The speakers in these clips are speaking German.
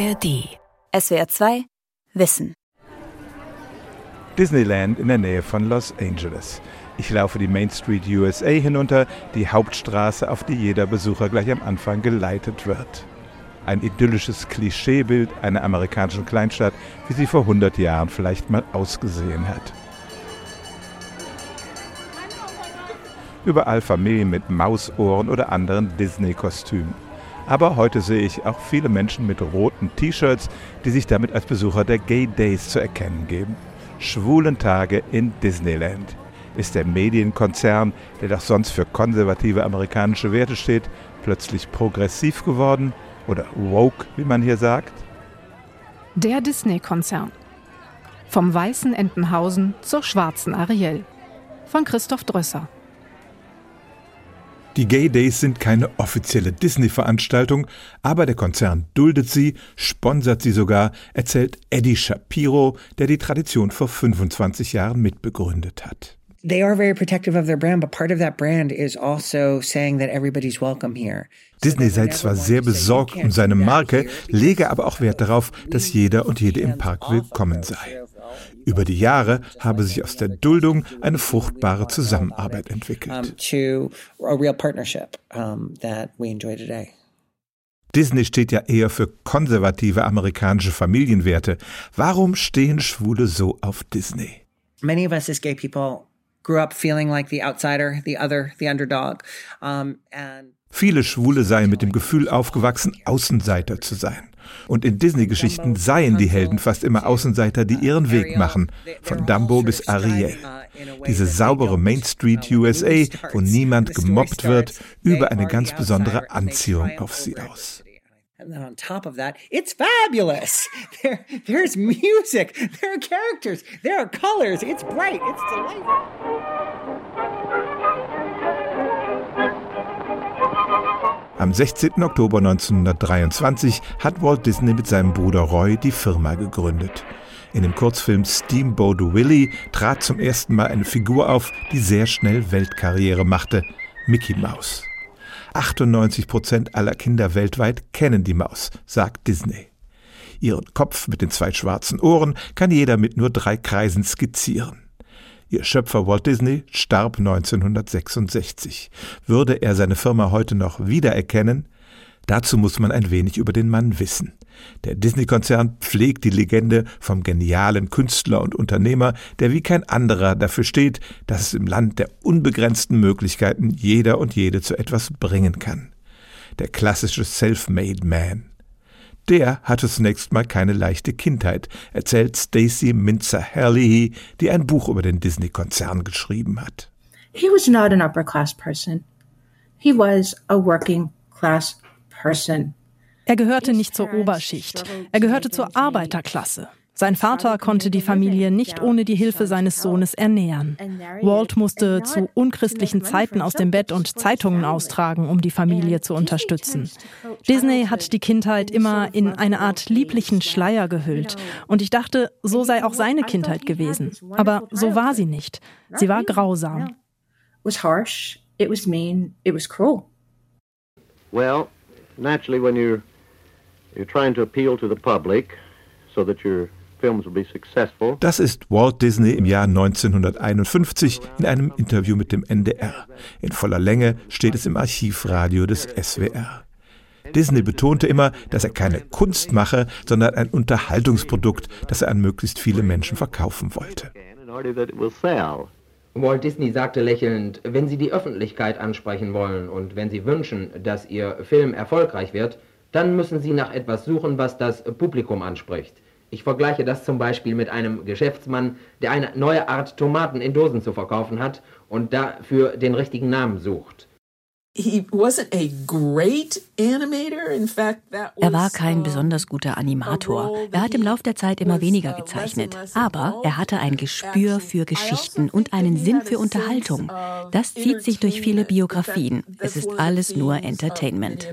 ARD. SWR 2 Wissen. Disneyland in der Nähe von Los Angeles. Ich laufe die Main Street USA hinunter, die Hauptstraße, auf die jeder Besucher gleich am Anfang geleitet wird. Ein idyllisches Klischeebild einer amerikanischen Kleinstadt, wie sie vor 100 Jahren vielleicht mal ausgesehen hat. Überall Familien mit Mausohren oder anderen Disney-Kostümen. Aber heute sehe ich auch viele Menschen mit roten T-Shirts, die sich damit als Besucher der Gay Days zu erkennen geben. Schwulen Tage in Disneyland. Ist der Medienkonzern, der doch sonst für konservative amerikanische Werte steht, plötzlich progressiv geworden? Oder woke, wie man hier sagt? Der Disney-Konzern. Vom weißen Entenhausen zur schwarzen Ariel. Von Christoph Drösser. Die Gay Days sind keine offizielle Disney-Veranstaltung, aber der Konzern duldet sie, sponsert sie sogar, erzählt Eddie Shapiro, der die Tradition vor 25 Jahren mitbegründet hat. They are very protective of their brand, but part of that brand is also saying that everybody's welcome here. Disney sei zwar sehr besorgt um seine Marke, lege aber auch Wert darauf, dass jeder und jede im Park willkommen sei. Über die Jahre habe sich aus der Duldung eine fruchtbare Zusammenarbeit entwickelt. Disney steht ja eher für konservative amerikanische Familienwerte. Warum stehen Schwule so auf Disney? Many of us as gay people grew up feeling like the outsider, the other, the underdog. Um, and Viele Schwule seien mit dem Gefühl aufgewachsen, Außenseiter zu sein. Und in Disney-Geschichten seien die Helden fast immer Außenseiter, die ihren Weg machen, von Dumbo bis Ariel. Diese saubere Main Street USA, wo niemand gemobbt wird, über eine ganz besondere Anziehung auf sie aus. And then on top of that, it's fabulous. There, there's music, there are characters, there are colors, it's bright, it's delightful. Am 16. Oktober 1923 hat Walt Disney mit seinem Bruder Roy die Firma gegründet. In dem Kurzfilm Steamboat Willie trat zum ersten Mal eine Figur auf, die sehr schnell Weltkarriere machte, Mickey Mouse. 98 Prozent aller Kinder weltweit kennen die Maus, sagt Disney. Ihren Kopf mit den zwei schwarzen Ohren kann jeder mit nur drei Kreisen skizzieren. Ihr Schöpfer Walt Disney starb 1966. Würde er seine Firma heute noch wiedererkennen? Dazu muss man ein wenig über den Mann wissen. Der Disney-Konzern pflegt die Legende vom genialen Künstler und Unternehmer, der wie kein anderer dafür steht, dass es im Land der unbegrenzten Möglichkeiten jeder und jede zu etwas bringen kann. Der klassische Self-Made Man. Der hatte zunächst mal keine leichte Kindheit, erzählt Stacy Minzer Herlihy, die ein Buch über den Disney-Konzern geschrieben hat. He was not an upper class person. He was a working class person. Er gehörte nicht zur Oberschicht, er gehörte zur Arbeiterklasse. Sein Vater konnte die Familie nicht ohne die Hilfe seines Sohnes ernähren. Walt musste zu unchristlichen Zeiten aus dem Bett und Zeitungen austragen, um die Familie zu unterstützen. Disney hat die Kindheit immer in eine Art lieblichen Schleier gehüllt. Und ich dachte, so sei auch seine Kindheit gewesen. Aber so war sie nicht. Sie war grausam. Well, naturally when you're you're trying to appeal to the public so that you're das ist Walt Disney im Jahr 1951 in einem Interview mit dem NDR. In voller Länge steht es im Archivradio des SWR. Disney betonte immer, dass er keine Kunst mache, sondern ein Unterhaltungsprodukt, das er an möglichst viele Menschen verkaufen wollte. Walt Disney sagte lächelnd, wenn Sie die Öffentlichkeit ansprechen wollen und wenn Sie wünschen, dass Ihr Film erfolgreich wird, dann müssen Sie nach etwas suchen, was das Publikum anspricht. Ich vergleiche das zum Beispiel mit einem Geschäftsmann, der eine neue Art Tomaten in Dosen zu verkaufen hat und dafür den richtigen Namen sucht. Er war kein besonders guter Animator. Er hat im Lauf der Zeit immer weniger gezeichnet. Aber er hatte ein Gespür für Geschichten und einen Sinn für Unterhaltung. Das zieht sich durch viele Biografien. Es ist alles nur Entertainment.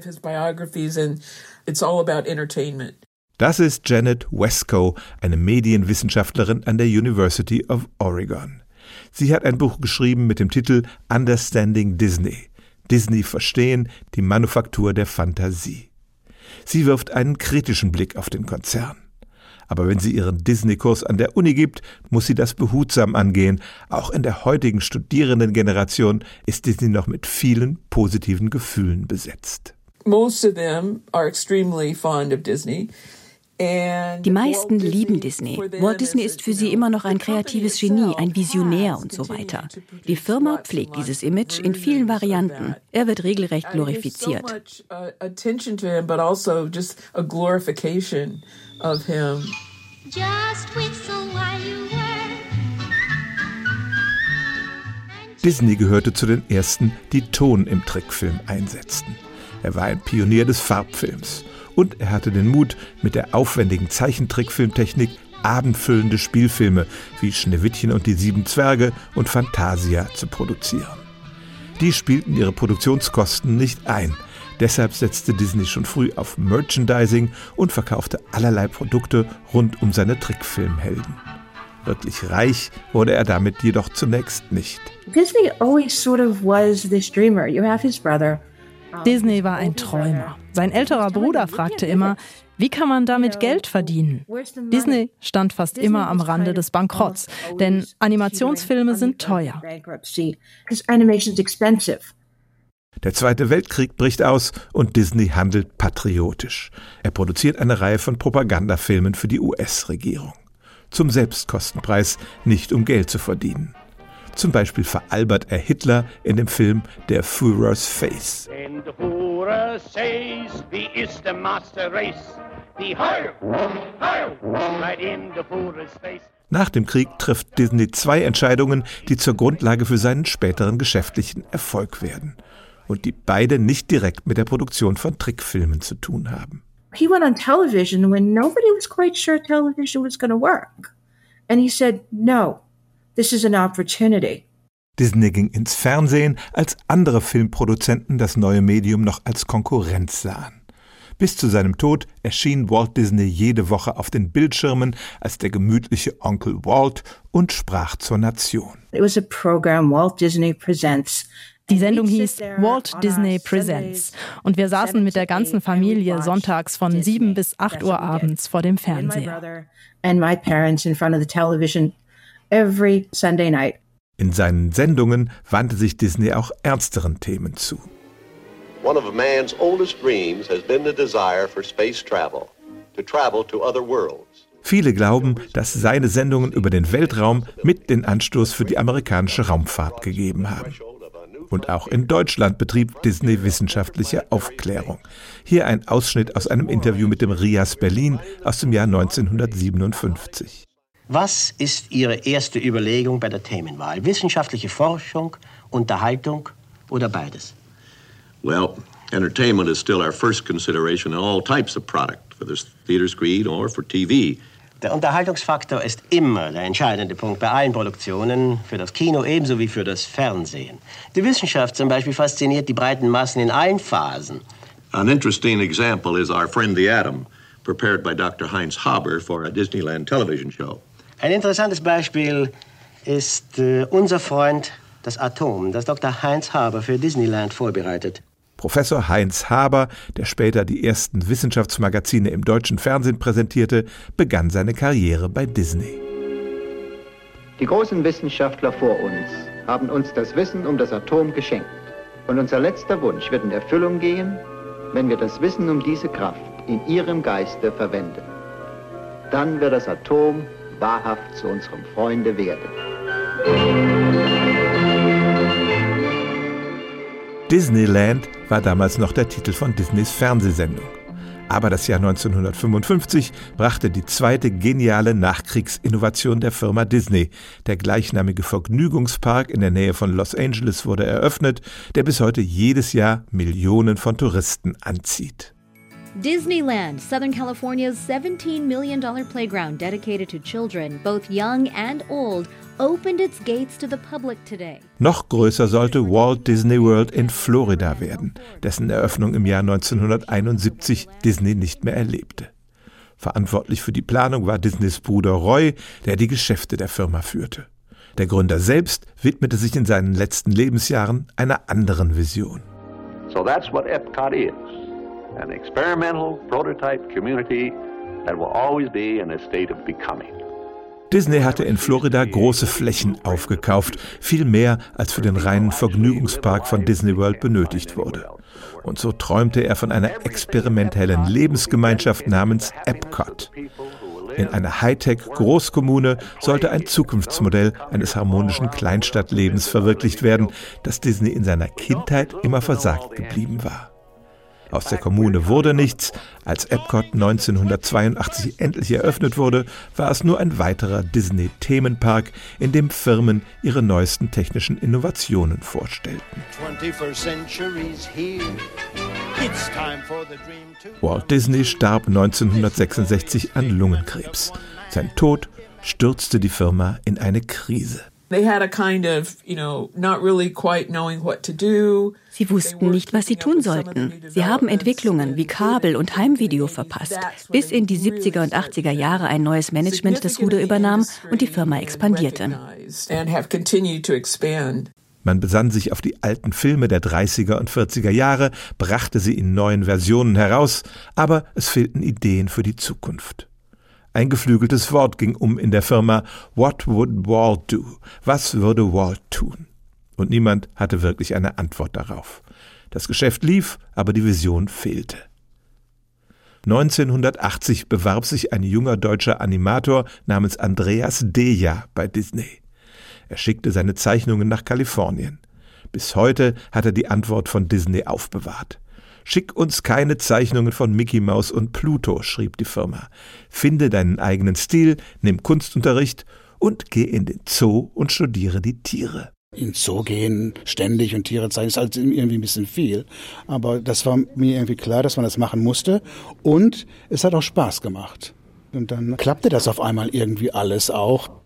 Das ist Janet Wesco, eine Medienwissenschaftlerin an der University of Oregon. Sie hat ein Buch geschrieben mit dem Titel Understanding Disney. Disney verstehen, die Manufaktur der Fantasie. Sie wirft einen kritischen Blick auf den Konzern. Aber wenn sie ihren Disney-Kurs an der Uni gibt, muss sie das behutsam angehen. Auch in der heutigen Studierendengeneration ist Disney noch mit vielen positiven Gefühlen besetzt. Most of them are extremely fond of Disney. Die meisten lieben Disney. Walt Disney ist für sie immer noch ein kreatives Genie, ein Visionär und so weiter. Die Firma pflegt dieses Image in vielen Varianten. Er wird regelrecht glorifiziert. Disney gehörte zu den ersten, die Ton im Trickfilm einsetzten. Er war ein Pionier des Farbfilms und er hatte den Mut, mit der aufwendigen Zeichentrickfilmtechnik abendfüllende Spielfilme wie Schneewittchen und die sieben Zwerge und Fantasia zu produzieren. Die spielten ihre Produktionskosten nicht ein. Deshalb setzte Disney schon früh auf Merchandising und verkaufte allerlei Produkte rund um seine Trickfilmhelden. Wirklich reich wurde er damit jedoch zunächst nicht. Disney always sort of was this dreamer. You have his brother Disney war ein Träumer. Sein älterer Bruder fragte immer, wie kann man damit Geld verdienen? Disney stand fast immer am Rande des Bankrotts, denn Animationsfilme sind teuer. Der Zweite Weltkrieg bricht aus und Disney handelt patriotisch. Er produziert eine Reihe von Propagandafilmen für die US-Regierung. Zum Selbstkostenpreis, nicht um Geld zu verdienen. Zum Beispiel veralbert er Hitler in dem Film Der Führer's Face. Nach dem Krieg trifft Disney zwei Entscheidungen, die zur Grundlage für seinen späteren geschäftlichen Erfolg werden und die beide nicht direkt mit der Produktion von Trickfilmen zu tun haben. He went on television when nobody was quite sure television was going to work. And he said, no, This is an opportunity. Disney ging ins Fernsehen, als andere Filmproduzenten das neue Medium noch als Konkurrenz sahen. Bis zu seinem Tod erschien Walt Disney jede Woche auf den Bildschirmen als der gemütliche Onkel Walt und sprach zur Nation. It was a program Walt Disney Presents. Die Sendung hieß Walt Disney Presents und wir saßen mit der ganzen Familie sonntags von 7 bis 8 Uhr abends vor dem Fernseher. Every Sunday night. In seinen Sendungen wandte sich Disney auch ernsteren Themen zu. One of man's oldest dreams has been the desire for space travel, to travel to other worlds. Viele glauben, dass seine Sendungen über den Weltraum mit den Anstoß für die amerikanische Raumfahrt gegeben haben. Und auch in Deutschland betrieb Disney wissenschaftliche Aufklärung. Hier ein Ausschnitt aus einem Interview mit dem RIAS Berlin aus dem Jahr 1957. Was ist Ihre erste Überlegung bei der Themenwahl? Wissenschaftliche Forschung, Unterhaltung oder beides? Well, entertainment is still our first consideration in all types of product, for the theater screen or for TV. Der Unterhaltungsfaktor ist immer der entscheidende Punkt bei allen Produktionen, für das Kino ebenso wie für das Fernsehen. Die Wissenschaft zum Beispiel fasziniert die breiten Massen in allen Phasen. An interesting example is our friend the Atom, prepared by Dr. Heinz Haber for a Disneyland television show. Ein interessantes Beispiel ist äh, unser Freund das Atom, das Dr. Heinz Haber für Disneyland vorbereitet. Professor Heinz Haber, der später die ersten Wissenschaftsmagazine im deutschen Fernsehen präsentierte, begann seine Karriere bei Disney. Die großen Wissenschaftler vor uns haben uns das Wissen um das Atom geschenkt. Und unser letzter Wunsch wird in Erfüllung gehen, wenn wir das Wissen um diese Kraft in ihrem Geiste verwenden. Dann wird das Atom wahrhaft zu unserem Freunde werden. Disneyland war damals noch der Titel von Disneys Fernsehsendung. Aber das Jahr 1955 brachte die zweite geniale Nachkriegsinnovation der Firma Disney. Der gleichnamige Vergnügungspark in der Nähe von Los Angeles wurde eröffnet, der bis heute jedes Jahr Millionen von Touristen anzieht. Disneyland, Southern California's $17 million playground dedicated to children, both young and old, opened its gates to the public today. Noch größer sollte Walt Disney World in Florida werden, dessen Eröffnung im Jahr 1971 Disney nicht mehr erlebte. Verantwortlich für die Planung war Disneys Bruder Roy, der die Geschäfte der Firma führte. Der Gründer selbst widmete sich in seinen letzten Lebensjahren einer anderen Vision. So that's what Epcot is. An experimental prototype community that will always be in a state of becoming. Disney hatte in Florida große Flächen aufgekauft, viel mehr als für den reinen Vergnügungspark von Disney World benötigt wurde. Und so träumte er von einer experimentellen Lebensgemeinschaft namens Epcot. In einer Hightech-Großkommune sollte ein Zukunftsmodell eines harmonischen Kleinstadtlebens verwirklicht werden, das Disney in seiner Kindheit immer versagt geblieben war. Aus der Kommune wurde nichts. Als Epcot 1982 endlich eröffnet wurde, war es nur ein weiterer Disney-Themenpark, in dem Firmen ihre neuesten technischen Innovationen vorstellten. Walt Disney starb 1966 an Lungenkrebs. Sein Tod stürzte die Firma in eine Krise. Sie wussten nicht, was sie tun sollten. Sie haben Entwicklungen wie Kabel und Heimvideo verpasst, bis in die 70er und 80er Jahre ein neues Management das Ruder übernahm und die Firma expandierte. Man besann sich auf die alten Filme der 30er und 40er Jahre, brachte sie in neuen Versionen heraus, aber es fehlten Ideen für die Zukunft. Ein geflügeltes Wort ging um in der Firma What would Walt do? Was würde Walt tun? Und niemand hatte wirklich eine Antwort darauf. Das Geschäft lief, aber die Vision fehlte. 1980 bewarb sich ein junger deutscher Animator namens Andreas Deja bei Disney. Er schickte seine Zeichnungen nach Kalifornien. Bis heute hat er die Antwort von Disney aufbewahrt. Schick uns keine Zeichnungen von Mickey Mouse und Pluto, schrieb die Firma. Finde deinen eigenen Stil, nimm Kunstunterricht und geh in den Zoo und studiere die Tiere. In Zoo gehen, ständig und Tiere zeigen, ist halt irgendwie ein bisschen viel. Aber das war mir irgendwie klar, dass man das machen musste. Und es hat auch Spaß gemacht. Und dann klappte das auf einmal irgendwie alles auch.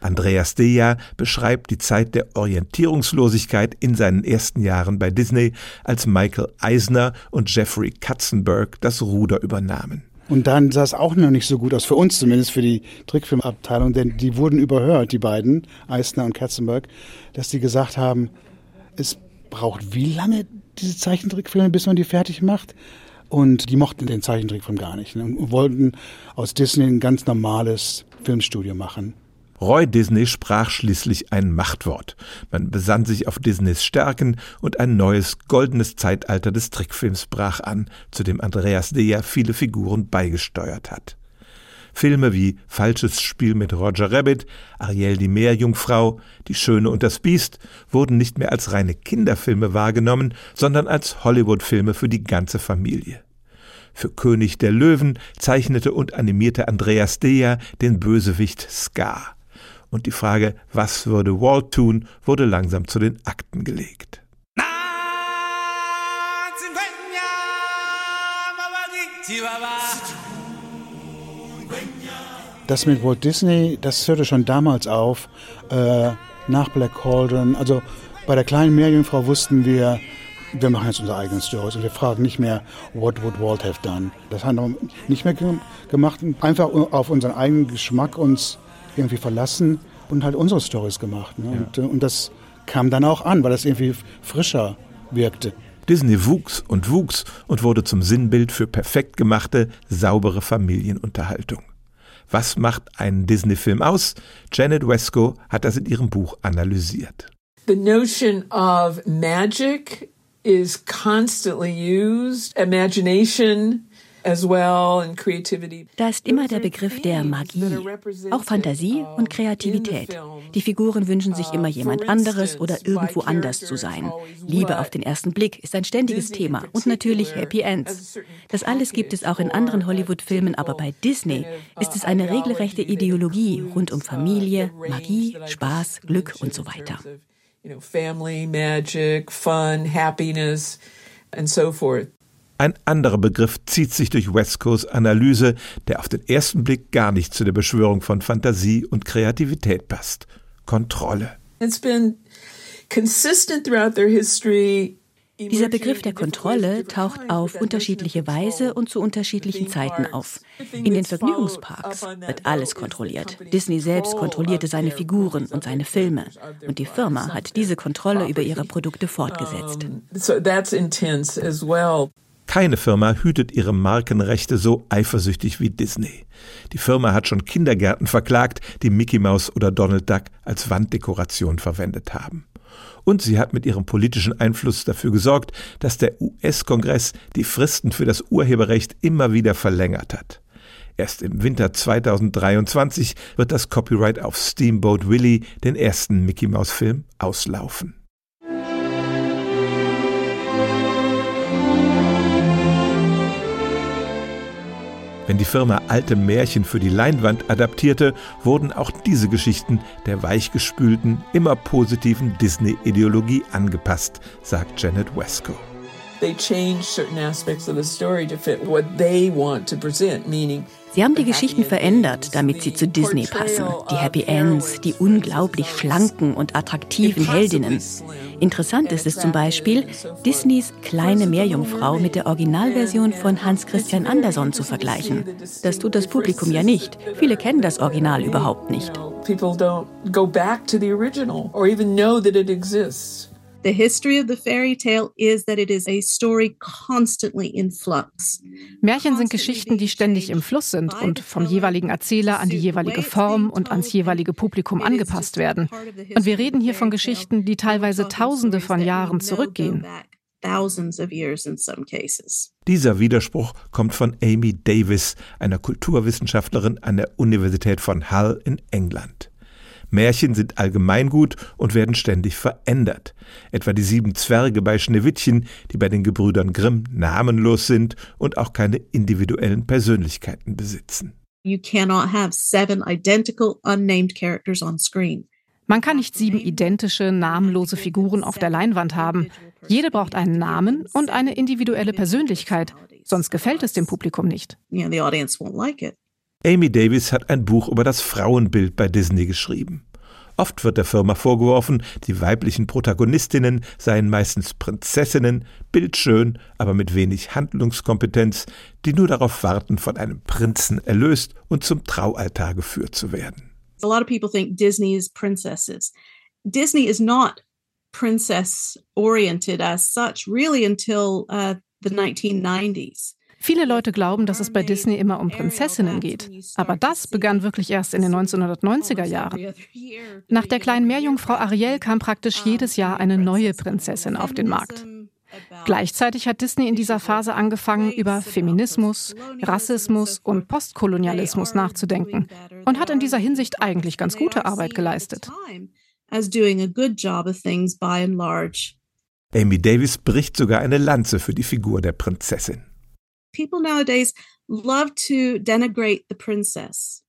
Andreas Deja beschreibt die Zeit der Orientierungslosigkeit in seinen ersten Jahren bei Disney, als Michael Eisner und Jeffrey Katzenberg das Ruder übernahmen. Und dann sah es auch noch nicht so gut aus, für uns zumindest, für die Trickfilmabteilung, denn die wurden überhört, die beiden, Eisner und Katzenberg, dass die gesagt haben, es braucht wie lange diese Zeichentrickfilme, bis man die fertig macht? Und die mochten den Zeichentrickfilm gar nicht ne? und wollten aus Disney ein ganz normales Filmstudio machen. Roy Disney sprach schließlich ein Machtwort. Man besann sich auf Disneys Stärken und ein neues goldenes Zeitalter des Trickfilms brach an, zu dem Andreas Deja viele Figuren beigesteuert hat. Filme wie Falsches Spiel mit Roger Rabbit, Ariel die Meerjungfrau, Die Schöne und das Biest wurden nicht mehr als reine Kinderfilme wahrgenommen, sondern als Hollywood-Filme für die ganze Familie. Für König der Löwen zeichnete und animierte Andreas Deja den Bösewicht Scar und die Frage, was würde Walt tun, wurde langsam zu den Akten gelegt. Das mit Walt Disney, das hörte schon damals auf, äh, nach Black Cauldron. Also bei der kleinen Meerjungfrau wussten wir, wir machen jetzt unsere eigenen Stories und wir fragen nicht mehr, what would Walt have done? Das haben wir nicht mehr gemacht, einfach auf unseren eigenen Geschmack uns irgendwie verlassen und halt unsere Stories gemacht. Ne? Ja. Und, äh, und das kam dann auch an, weil das irgendwie frischer wirkte. Disney wuchs und wuchs und wurde zum Sinnbild für perfekt gemachte, saubere Familienunterhaltung. Was macht einen Disney-Film aus? Janet Wesco hat das in ihrem Buch analysiert. The notion of magic is constantly used. Imagination da ist immer der Begriff der Magie, auch Fantasie und Kreativität. Die Figuren wünschen sich immer jemand anderes oder irgendwo anders zu sein. Liebe auf den ersten Blick ist ein ständiges Thema und natürlich Happy Ends. Das alles gibt es auch in anderen Hollywood-Filmen, aber bei Disney ist es eine regelrechte Ideologie rund um Familie, Magie, Spaß, Glück und so weiter. Family, magic, fun, happiness and so forth. Ein anderer Begriff zieht sich durch Wescos Analyse, der auf den ersten Blick gar nicht zu der Beschwörung von Fantasie und Kreativität passt. Kontrolle. It's been consistent throughout their history dieser Begriff der Kontrolle taucht auf unterschiedliche Weise und zu unterschiedlichen Zeiten auf. In den Vergnügungsparks wird alles kontrolliert. Disney selbst kontrollierte seine Figuren und seine Filme. Und die Firma hat diese Kontrolle über ihre Produkte fortgesetzt. Keine Firma hütet ihre Markenrechte so eifersüchtig wie Disney. Die Firma hat schon Kindergärten verklagt, die Mickey Mouse oder Donald Duck als Wanddekoration verwendet haben. Und sie hat mit ihrem politischen Einfluss dafür gesorgt, dass der US-Kongress die Fristen für das Urheberrecht immer wieder verlängert hat. Erst im Winter 2023 wird das Copyright auf Steamboat Willie, den ersten Mickey Mouse Film, auslaufen. Wenn die Firma alte Märchen für die Leinwand adaptierte, wurden auch diese Geschichten der weichgespülten, immer positiven Disney-Ideologie angepasst, sagt Janet Wesco. They change certain aspects of the story to fit what they want to present, meaning Sie haben die Geschichten verändert, damit sie zu Disney passen. Die Happy Ends, die unglaublich schlanken und attraktiven Heldinnen. Interessant ist es zum Beispiel, Disneys kleine Meerjungfrau mit der Originalversion von Hans Christian Andersen zu vergleichen. Das tut das Publikum ja nicht. Viele kennen das Original überhaupt nicht. People don't go back to the original or even know that it exists. The history of the fairy tale is that it is a story constantly in flux. Märchen sind Geschichten, die ständig im Fluss sind und vom jeweiligen Erzähler an die jeweilige Form und ans jeweilige Publikum angepasst werden. Und wir reden hier von Geschichten, die teilweise Tausende von Jahren zurückgehen. Dieser Widerspruch kommt von Amy Davis, einer Kulturwissenschaftlerin an der Universität von Hull in England. Märchen sind allgemeingut und werden ständig verändert. Etwa die sieben Zwerge bei Schneewittchen, die bei den Gebrüdern Grimm namenlos sind und auch keine individuellen Persönlichkeiten besitzen. You cannot have seven identical unnamed characters on screen. Man kann nicht sieben identische, namenlose Figuren auf der Leinwand haben. Jede braucht einen Namen und eine individuelle Persönlichkeit, sonst gefällt es dem Publikum nicht. Amy Davis hat ein Buch über das Frauenbild bei Disney geschrieben. Oft wird der Firma vorgeworfen, die weiblichen Protagonistinnen seien meistens Prinzessinnen, bildschön, aber mit wenig Handlungskompetenz, die nur darauf warten, von einem Prinzen erlöst und zum Traualtar geführt zu werden. A lot of people think Disney is princesses. Disney is not princess oriented as such really until uh, the 1990s. Viele Leute glauben, dass es bei Disney immer um Prinzessinnen geht. Aber das begann wirklich erst in den 1990er Jahren. Nach der kleinen Meerjungfrau Ariel kam praktisch jedes Jahr eine neue Prinzessin auf den Markt. Gleichzeitig hat Disney in dieser Phase angefangen, über Feminismus, Rassismus und Postkolonialismus nachzudenken und hat in dieser Hinsicht eigentlich ganz gute Arbeit geleistet. Amy Davis bricht sogar eine Lanze für die Figur der Prinzessin. People nowadays love to denigrate the princess.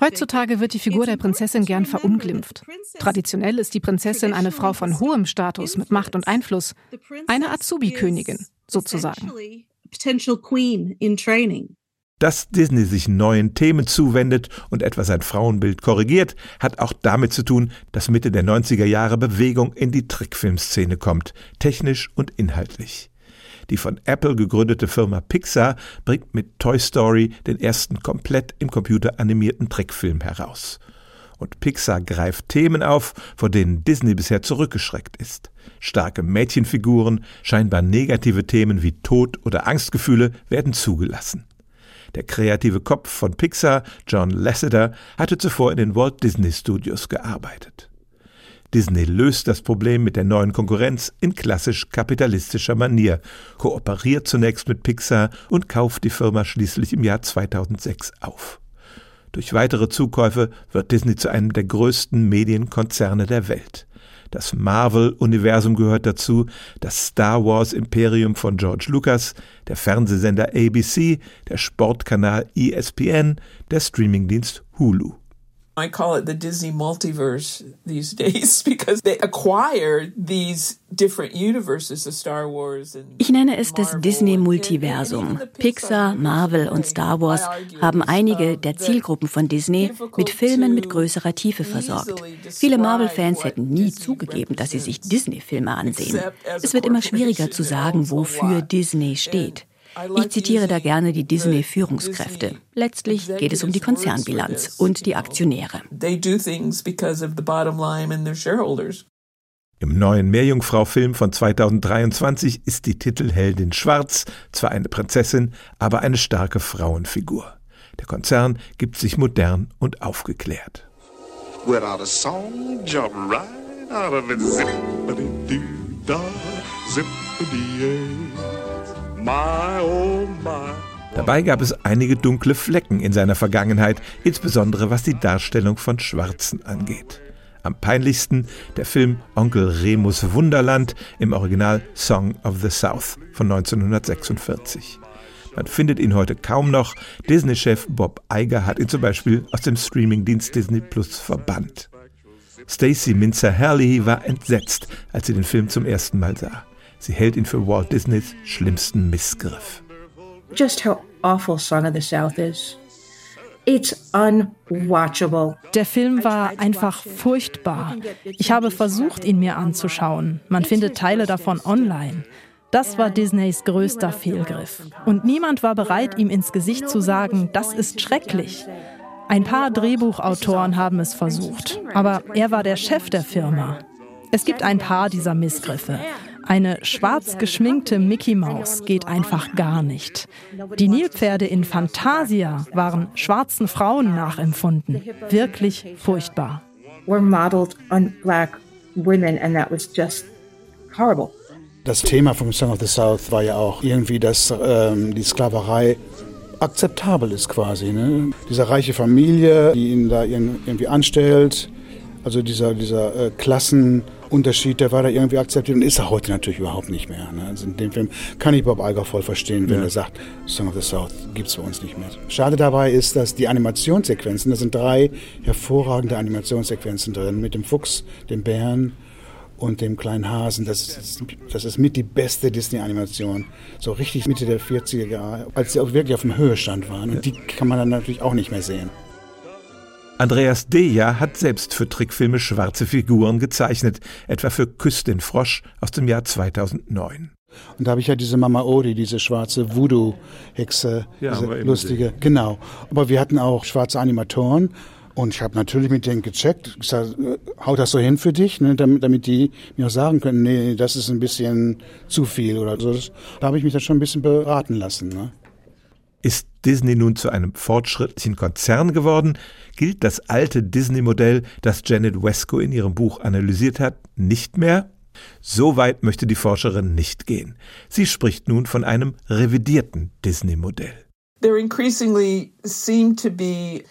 Heutzutage wird die Figur der Prinzessin gern verunglimpft. Traditionell ist die Prinzessin eine Frau von hohem Status mit Macht und Einfluss, eine Azubi-Königin sozusagen. Dass Disney sich neuen Themen zuwendet und etwa sein Frauenbild korrigiert, hat auch damit zu tun, dass Mitte der 90er Jahre Bewegung in die Trickfilmszene kommt, technisch und inhaltlich. Die von Apple gegründete Firma Pixar bringt mit Toy Story den ersten komplett im Computer animierten Trickfilm heraus. Und Pixar greift Themen auf, vor denen Disney bisher zurückgeschreckt ist. Starke Mädchenfiguren, scheinbar negative Themen wie Tod oder Angstgefühle werden zugelassen. Der kreative Kopf von Pixar, John Lasseter, hatte zuvor in den Walt Disney Studios gearbeitet. Disney löst das Problem mit der neuen Konkurrenz in klassisch kapitalistischer Manier, kooperiert zunächst mit Pixar und kauft die Firma schließlich im Jahr 2006 auf. Durch weitere Zukäufe wird Disney zu einem der größten Medienkonzerne der Welt. Das Marvel-Universum gehört dazu, das Star Wars-Imperium von George Lucas, der Fernsehsender ABC, der Sportkanal ESPN, der Streamingdienst Hulu. I call it the Disney multiverse these days because they acquire these different universes of Star Wars and Ich nenne es das Disney Multiversum. Pixar, Marvel und Star Wars haben einige der Zielgruppen von Disney mit Filmen mit größerer Tiefe versorgt. Viele Marvel-Fans hätten nie zugegeben, dass sie sich Disney-Filme ansehen. Es wird immer schwieriger zu sagen, wofür Disney steht. Ich zitiere da gerne die Disney-Führungskräfte. Letztlich geht es um die Konzernbilanz und die Aktionäre. Im neuen Meerjungfrau-Film von 2023 ist die Titelheldin schwarz, zwar eine Prinzessin, aber eine starke Frauenfigur. Der Konzern gibt sich modern und aufgeklärt. Without a song, jump right out of it. My, oh my. Dabei gab es einige dunkle Flecken in seiner Vergangenheit, insbesondere was die Darstellung von Schwarzen angeht. Am peinlichsten der Film Onkel Remus Wunderland im Original Song of the South von 1946. Man findet ihn heute kaum noch. Disney-Chef Bob Iger hat ihn zum Beispiel aus dem Streamingdienst Disney Plus verbannt. Stacey Minzer Hurley war entsetzt, als sie den Film zum ersten Mal sah. Sie hält ihn für Walt Disneys schlimmsten Missgriff. Just how awful Song of the South is. It's unwatchable. Der Film war einfach furchtbar. Ich habe versucht, ihn mir anzuschauen. Man findet Teile davon online. Das war Disneys größter Fehlgriff. Und niemand war bereit, ihm ins Gesicht zu sagen, das ist schrecklich. Ein paar Drehbuchautoren haben es versucht, aber er war der Chef der Firma. Es gibt ein paar dieser Missgriffe. Eine schwarz geschminkte Mickey Maus geht einfach gar nicht. Die Nilpferde in Fantasia waren schwarzen Frauen nachempfunden. Wirklich furchtbar. Were modeled on black women and that was just horrible. Das Thema vom Song of the South war ja auch irgendwie, dass ähm, die Sklaverei akzeptabel ist quasi. Ne? Diese reiche Familie, die ihn da irgendwie anstellt, also dieser, dieser äh, Klassenunterschied, der war da irgendwie akzeptiert und ist er heute natürlich überhaupt nicht mehr. Ne? Also in dem Film kann ich Bob Iger voll verstehen, wenn ja. er sagt, Song of the South gibt es bei uns nicht mehr. Schade dabei ist, dass die Animationssequenzen, da sind drei hervorragende Animationssequenzen drin, mit dem Fuchs, dem Bären und dem kleinen Hasen. Das ist, das ist mit die beste Disney-Animation. So richtig Mitte der 40er Jahre, als sie auch wirklich auf dem Höhestand waren. Und die kann man dann natürlich auch nicht mehr sehen. Andreas Deja hat selbst für Trickfilme schwarze Figuren gezeichnet, etwa für Küss den Frosch aus dem Jahr 2009. Und da habe ich ja diese Mama Odi, diese schwarze Voodoo-Hexe, ja, diese lustige. Genau. Aber wir hatten auch schwarze Animatoren. Und ich habe natürlich mit denen gecheckt, gesagt, äh, haut das so hin für dich, ne, damit, damit die mir auch sagen können, nee, das ist ein bisschen zu viel oder so. Da habe ich mich dann schon ein bisschen beraten lassen. Ne? Ist Disney nun zu einem fortschrittlichen Konzern geworden, gilt das alte Disney-Modell, das Janet Wesco in ihrem Buch analysiert hat, nicht mehr? So weit möchte die Forscherin nicht gehen. Sie spricht nun von einem revidierten Disney-Modell. There increasingly seem to be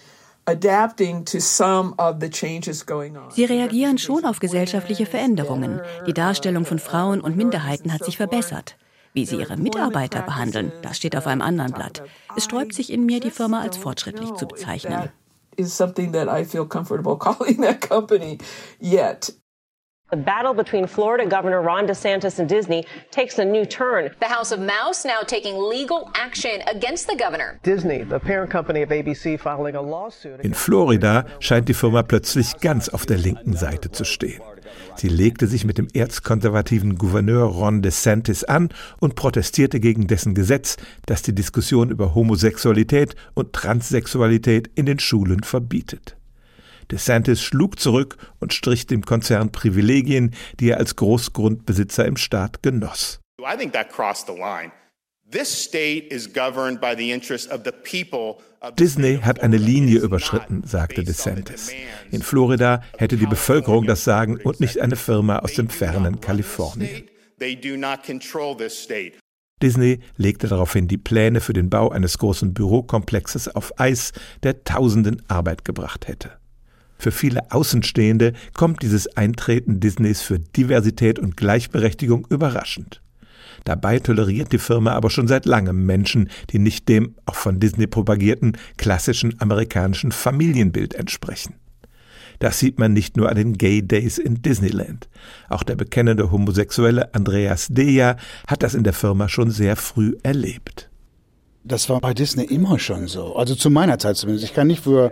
Sie reagieren schon auf gesellschaftliche Veränderungen. Die Darstellung von Frauen und Minderheiten hat sich verbessert. Wie sie ihre Mitarbeiter behandeln, das steht auf einem anderen Blatt. Es sträubt sich in mir, die Firma als fortschrittlich zu bezeichnen. Is something that I feel comfortable calling that company yet. The battle between Florida Governor Ron DeSantis and Disney takes a new turn. The House of Mouse now taking legal action against the governor. Disney, the parent company of ABC, filing a lawsuit. In Florida scheint die Firma plötzlich ganz auf der linken Seite zu stehen. Sie legte sich mit dem erzkonservativen Gouverneur Ron DeSantis an und protestierte gegen dessen Gesetz, das die Diskussion über Homosexualität und Transsexualität in den Schulen verbietet. DeSantis schlug zurück und strich dem Konzern Privilegien, die er als Großgrundbesitzer im Staat genoss. I think that crossed the line. Disney hat eine Linie überschritten, sagte DeSantis. In Florida hätte die Bevölkerung das Sagen und nicht eine Firma aus dem fernen Kalifornien. Disney legte daraufhin die Pläne für den Bau eines großen Bürokomplexes auf Eis, der Tausenden Arbeit gebracht hätte. Für viele Außenstehende kommt dieses Eintreten Disneys für Diversität und Gleichberechtigung überraschend. Dabei toleriert die Firma aber schon seit langem Menschen, die nicht dem auch von Disney propagierten klassischen amerikanischen Familienbild entsprechen. Das sieht man nicht nur an den Gay Days in Disneyland. Auch der bekennende Homosexuelle Andreas Deja hat das in der Firma schon sehr früh erlebt. Das war bei Disney immer schon so. Also zu meiner Zeit zumindest. Ich kann nicht für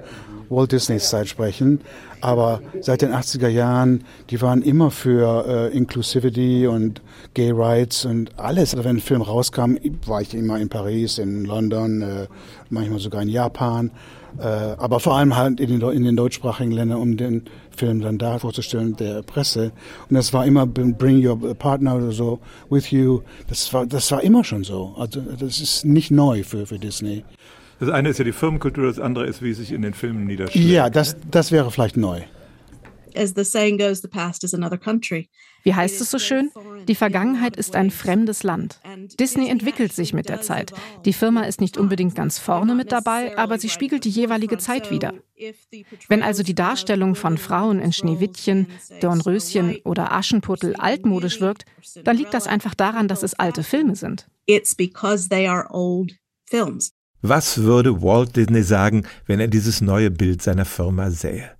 Walt Disneys Zeit sprechen, aber seit den 80er Jahren, die waren immer für äh, Inclusivity und Gay Rights und alles. Also wenn ein Film rauskam, war ich immer in Paris, in London, äh, manchmal sogar in Japan. Äh, aber vor allem halt in den, in den deutschsprachigen Ländern, um den Film dann da vorzustellen, der Presse. Und das war immer Bring Your Partner oder so with you. Das war, das war immer schon so. Also das ist nicht neu für, für Disney. Das eine ist ja die Firmenkultur, das andere ist, wie es sich in den Filmen niederschlägt. Ja, das, das wäre vielleicht neu. As the saying goes, the past is another country. Wie heißt es so schön? Die Vergangenheit ist ein fremdes Land. Disney entwickelt sich mit der Zeit. Die Firma ist nicht unbedingt ganz vorne mit dabei, aber sie spiegelt die jeweilige Zeit wider. Wenn also die Darstellung von Frauen in Schneewittchen, Dornröschen oder Aschenputtel altmodisch wirkt, dann liegt das einfach daran, dass es alte Filme sind. It's because they are old films. Was würde Walt Disney sagen, wenn er dieses neue Bild seiner Firma sähe?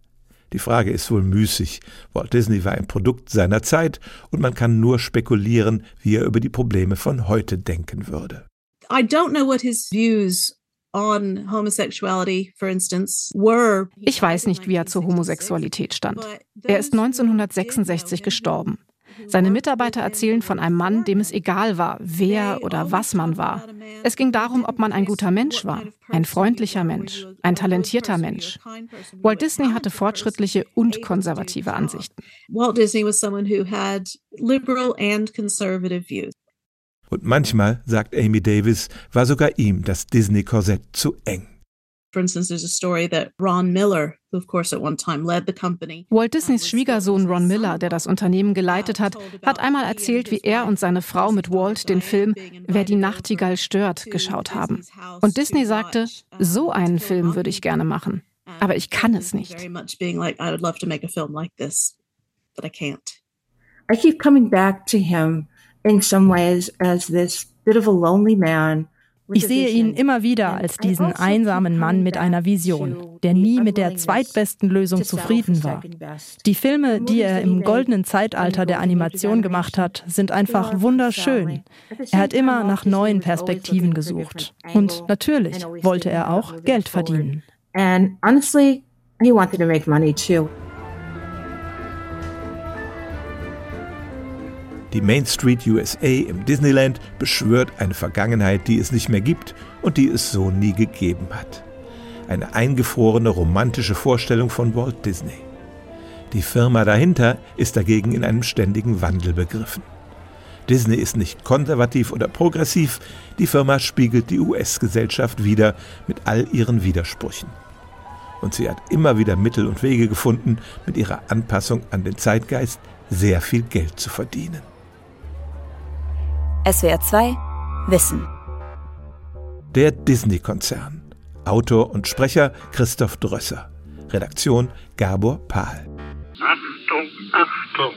Die Frage ist wohl müßig. Walt Disney war ein Produkt seiner Zeit und man kann nur spekulieren, wie er über die Probleme von heute denken würde. I don't know what his views on homosexuality, for instance, were. Ich weiß nicht, wie er zur Homosexualität stand. Er ist 1966 gestorben. Seine Mitarbeiter erzählen von einem Mann, dem es egal war, wer oder was man war. Es ging darum, ob man ein guter Mensch war, ein freundlicher Mensch, ein talentierter Mensch. Walt Disney hatte fortschrittliche und konservative Ansichten. Walt Disney was someone who had liberal and conservative views. Und manchmal, sagt Amy Davis, war sogar ihm das Disney-Korsett zu eng. For instance, there's a story that Ron Miller, who of course at one time led the company. Walt Disneys Schwiegersohn Ron Miller, der das Unternehmen geleitet hat, hat einmal erzählt, wie er und seine Frau mit Walt den Film Wer die Nachtigall stört geschaut haben. Und Disney sagte, so einen Film würde ich gerne machen, aber ich kann es nicht. I keep coming back to him in some ways as this bit of a lonely man ich sehe ihn immer wieder als diesen einsamen Mann mit einer Vision, der nie mit der zweitbesten Lösung zufrieden war. Die Filme, die er im goldenen Zeitalter der Animation gemacht hat, sind einfach wunderschön. Er hat immer nach neuen Perspektiven gesucht. Und natürlich wollte er auch Geld verdienen. And honestly, he wanted to make money too. Die Main Street USA im Disneyland beschwört eine Vergangenheit, die es nicht mehr gibt und die es so nie gegeben hat. Eine eingefrorene romantische Vorstellung von Walt Disney. Die Firma dahinter ist dagegen in einem ständigen Wandel begriffen. Disney ist nicht konservativ oder progressiv, die Firma spiegelt die US-Gesellschaft wider mit all ihren Widersprüchen. Und sie hat immer wieder Mittel und Wege gefunden, mit ihrer Anpassung an den Zeitgeist sehr viel Geld zu verdienen. SWR 2 Wissen. Der Disney-Konzern. Autor und Sprecher Christoph Drösser. Redaktion Gabor Pahl. Achtung, Achtung.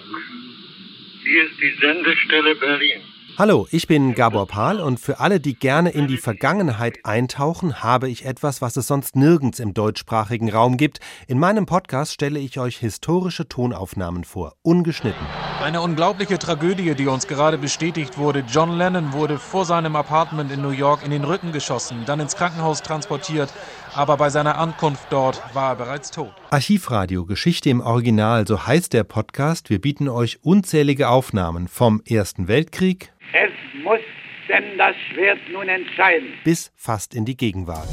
Hier ist die Sendestelle Berlin. Hallo, ich bin Gabor Pahl und für alle, die gerne in die Vergangenheit eintauchen, habe ich etwas, was es sonst nirgends im deutschsprachigen Raum gibt. In meinem Podcast stelle ich euch historische Tonaufnahmen vor, ungeschnitten. Eine unglaubliche Tragödie, die uns gerade bestätigt wurde. John Lennon wurde vor seinem Apartment in New York in den Rücken geschossen, dann ins Krankenhaus transportiert, aber bei seiner Ankunft dort war er bereits tot. Archivradio Geschichte im Original, so heißt der Podcast. Wir bieten euch unzählige Aufnahmen vom Ersten Weltkrieg, es muss denn das Schwert nun entscheiden. Bis fast in die Gegenwart.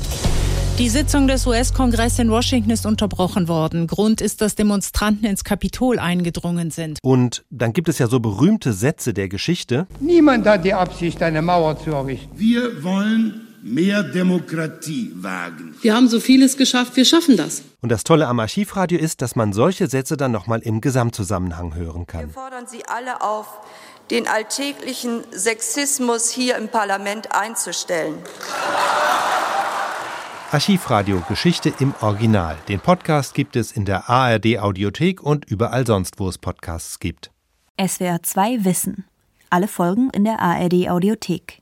Die Sitzung des US-Kongresses in Washington ist unterbrochen worden. Grund ist, dass Demonstranten ins Kapitol eingedrungen sind. Und dann gibt es ja so berühmte Sätze der Geschichte. Niemand hat die Absicht, eine Mauer zu errichten. Wir wollen mehr Demokratie wagen. Wir haben so vieles geschafft, wir schaffen das. Und das Tolle am Archivradio ist, dass man solche Sätze dann nochmal im Gesamtzusammenhang hören kann. Wir fordern Sie alle auf, den alltäglichen Sexismus hier im Parlament einzustellen. Archivradio Geschichte im Original. Den Podcast gibt es in der ARD Audiothek und überall sonst, wo es Podcasts gibt. SWR 2 Wissen. Alle Folgen in der ARD Audiothek.